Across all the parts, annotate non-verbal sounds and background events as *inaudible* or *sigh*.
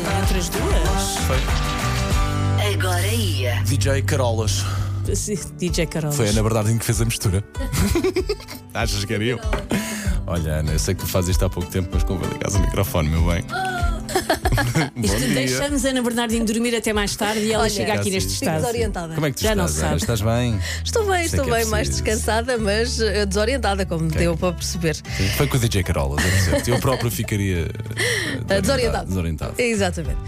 entre as duas. Foi. Agora ia. DJ Carolas. DJ Carol. Foi a Ana Bernardino que fez a mistura. *laughs* Achas que era eu? *laughs* Olha, Ana, eu sei que tu fazes isto há pouco tempo, mas convém ligar o microfone, meu bem. *laughs* Isto deixamos a Ana Bernardino dormir até mais tarde e ela Olha, chega aqui neste estado. desorientada. Como é que tu Já não estás, Ana? sabe. Estás bem? Estou bem, Isso é estou que é bem, mais preciso. descansada, mas eh, desorientada, como deu para perceber. Foi com o DJ Carolas, é certo. Eu próprio ficaria eh, Desorientado. desorientado. Exatamente.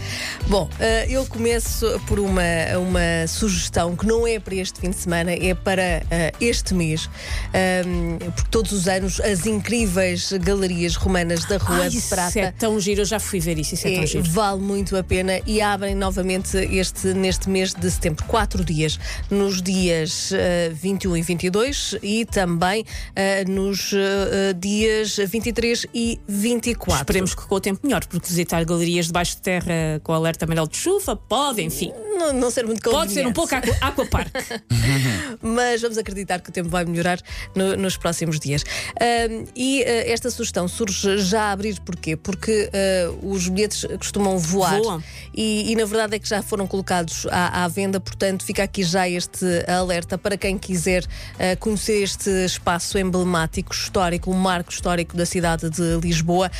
Bom, eh, eu começo por uma, uma sugestão que não é para este fim de semana, é para eh, este mês. Ahm, porque todos os anos as incríveis galerias romanas da Rua Ai, de isso Prata. é tão giro, eu já fui ver isso, isso é, É, tão giro. vale muito a pena e abrem novamente este, neste mês de setembro, quatro dias, nos dias eh, 21 e 22 e também eh, nos eh, dias 23 e 24. Esperemos que com o tempo melhor, porque visitar galerias debaixo de terra com alerta amarelo de chuva pode, enfim. Não, não ser muito Pode ser um conveniente. pouco aqua- aquapark. *laughs* mas vamos acreditar que o tempo vai melhorar no- nos próximos dias. Ahm, e ah, esta sugestão surge já a abrir porquê? Porque ah, os bilhetes costumam voar Voam. E, e na verdade é que já foram colocados à, à venda, portanto fica aqui já este alerta para quem quiser ah, conhecer este espaço emblemático, histórico, um marco histórico da cidade de Lisboa.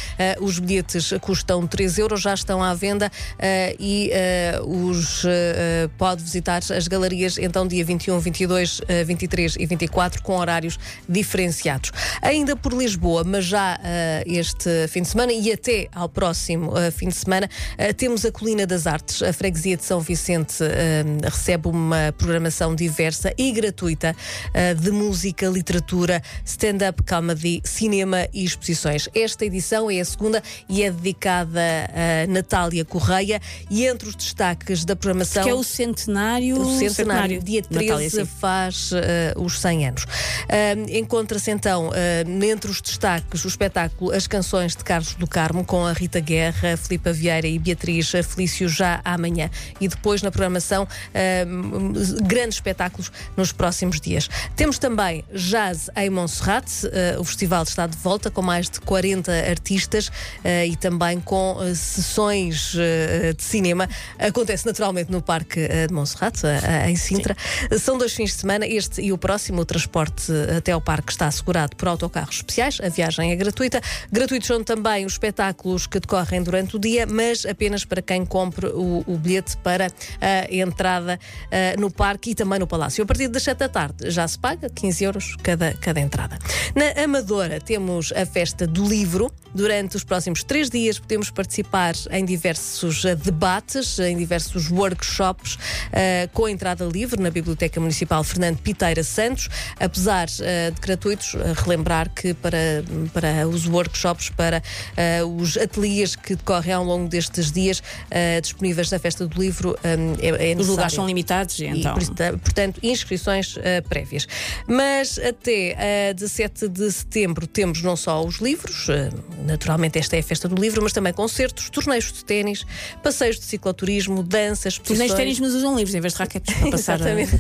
Os bilhetes custam 3 euros, já estão à venda e os pode visitar as galerias então dia 21, 22, ah, 23 e 24 com horários diferenciados. Ainda por Lisboa, mas já ah, este fim de semana e até ao próximo ah, fim de semana, temos a Colina das Artes. A freguesia de São Vicente recebe uma programação diversa e gratuita de música, literatura, stand-up comedy, cinema e exposições. Esta edição é a segunda e é dedicada a Natália Correia e entre os destaques da programação que é o centenário. o centenário, dia Natália, 13 sim. Faz eh, os 100 anos. Ahm, Encontra-se então, ah, entre os destaques, o espetáculo As Canções de Carlos do Carmo, com a Rita Guerra, Filipa Vieira e Beatriz Felício já amanhã. E depois na programação, grandes espetáculos nos próximos dias. Temos também Jazz em Monserrate, ah, o festival está de volta com mais de 40 artistas e também com sessões de cinema. Acontece naturalmente no Parque de Monserrate, ah, em Sintra. São dois fins de semana, este e o próximo. O transporte até ao parque está assegurado por autocarros especiais. A viagem é gratuita. Gratuitos são também os espetáculos que decorrem durante o dia, mas apenas para quem compre o, o bilhete para a entrada ah, no parque e também no Palácio. A partir das 7 da tarde já se paga 15 euros cada, cada entrada. Na Amadora temos a festa do livro. Durante os próximos três dias podemos participar em diversos ah, debates, em diversos workshops ah, com entrada livre na Biblioteca Municipal Fernando Piteira Santos. Apesar ah, de gratuitos, relembrar que para, para os workshops, para os ateliês que decorrem ao longo destes dias disponíveis na festa do livro, é, é Os lugares são limitados, E, então. porta- portanto, inscrições eh, prévias. Mas até eh, 17 de setembro temos não só os livros, eh, naturalmente esta é a festa do livro, mas também concertos, torneios de ténis, passeios de cicloturismo, danças, Os exposições. nem ténis, mas usam livros em vez de raquetes para *laughs* passar. a- Exatamente.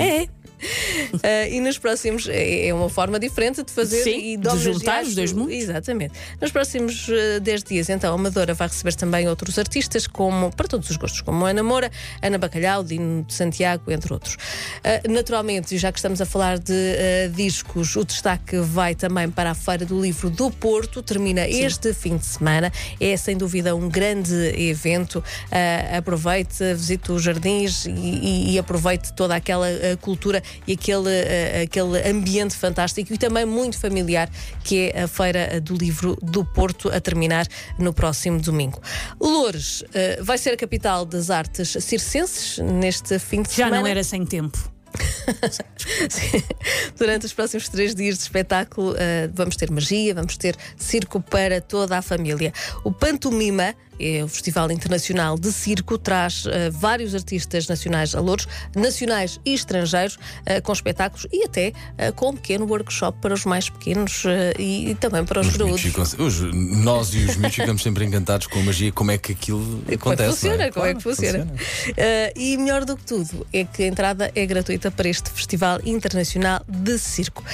É. *laughs* Ah, e nos próximos é é uma forma diferente de fazer Sim, e de homenagear juntar os dois mundos. Exatamente. Nos próximos ah, 10 dias, então, a Amadora vai receber também outros artistas, como para todos os gostos, como Ana Moura, Ana Bacalhau, Dino de Santiago, entre outros. Ah, naturalmente, e já que estamos a falar de ah, discos, o destaque vai também para a Feira do Livro do Porto, termina este fim de semana. É sem dúvida um grande evento. Ah, aproveite, visite os jardins e, e- e aproveite toda aquela ah, cultura e aquele, ah, aquele ambiente fantástico e também muito familiar que é a Feira do Livro do Porto, a terminar no próximo domingo. Loures ah, vai ser a capital das artes circenses neste fim de Já semana. não era sem tempo. *laughs* Durante os próximos três dias de espetáculo, eh, vamos ter magia, vamos ter circo para toda a família. O Pantomima, é o Festival Internacional de Circo, traz eh, vários artistas nacionais a Louros, nacionais e estrangeiros, eh, com espetáculos e até eh, com um pequeno workshop para os mais pequenos e, e também para os, Os graúdos. ficam- os- nós e os miúdos ficamos sempre encantados com a magia, como é que aquilo Como é que acontece. funciona? é? Como é que Claro, funciona? Uh, e melhor do que tudo é que a entrada é gratuita para este Festival Internacional de Circo.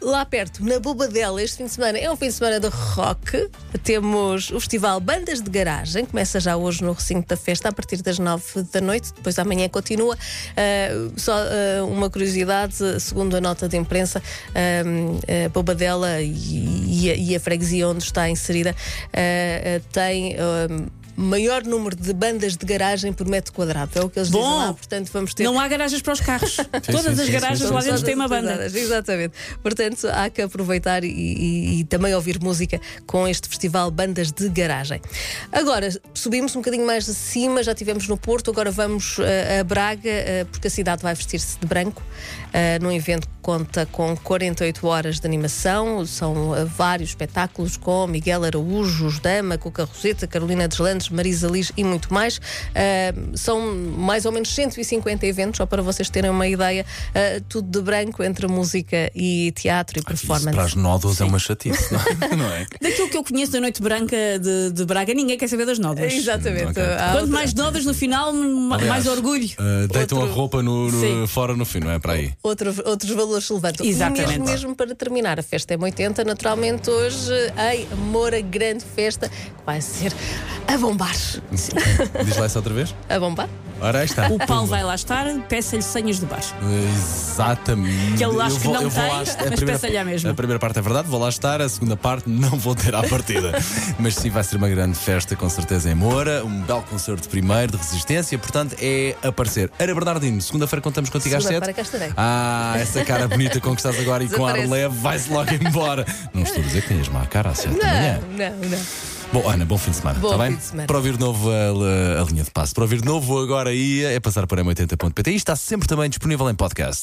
Lá perto, na Bobadela, este fim de semana é um fim de semana de rock. Temos o Festival Bandas de Garagem. Começa já hoje no recinto da festa, a partir das 9 da noite, depois amanhã continua. Uh, só uh, uma curiosidade, segundo a nota de imprensa, uh, a Bobadela e, e, a, e, a, freguesia onde está inserida tem maior número de bandas de garagem por metro quadrado. É o que eles Bom, dizem lá. Portanto, vamos ter. Não há garagens para os carros. *laughs* Todas as garagens lá dentro têm uma banda. Exatamente. Portanto, há que aproveitar e, e, e, também ouvir música com este festival Bandas de Garagem. Agora, subimos um bocadinho mais de cima, já estivemos no Porto, agora vamos uh, a Braga, uh, porque a cidade vai vestir-se de branco. Uh, num evento que conta com 48 horas de animação, são vários espetáculos com Miguel Araújo, Dama, Cuca Roseta, Carolina Deslandes. Marisa Liz e muito mais. Uh, são mais ou menos 150 eventos, só para vocês terem uma ideia, uh, tudo de branco entre música e teatro e performance. Isso para as nódoas é uma chatice, não é? *laughs* é? Daquilo que eu conheço da Noite Branca de, de Braga, ninguém quer saber das nódoas. Exatamente. Okay. Quanto outra... mais nódoas no final, Aliás, mais orgulho. Uh, deitam Outro... a roupa no, no fora no fim, não é? Para aí. Outro, outros valores se levantam. Exatamente. Mesmo, mesmo para terminar, a festa é 80, naturalmente hoje, ei, Moura, grande festa, que vai ser a bombar. Diz lá isso outra vez? A bombar? Ora, aí está. O Paulo vai lá estar, peça-lhe senhas de baixo. Exatamente. Que ele acha que não tem, lá, mas peça-lhe a mesma. A primeira parte é verdade, vou lá estar, a segunda parte não vou ter à partida. *laughs* mas sim, vai ser uma grande festa, com certeza, em Moura. Um belo concerto primeiro de resistência, portanto, é aparecer. Era Bernardino, segunda-feira contamos contigo às sete. cá estarei. Ah, essa cara bonita com que estás agora e com ar leve, vai-se logo embora. Não estou a dizer que tens má cara às sete da manhã. Não, não. Bom, Ana, bom fim de semana. Bom tá fim bem? de semana. Para ouvir de novo a, a, linha de passo. Para ouvir de novo agora aí é passar por m80.pt e está sempre também disponível em podcast.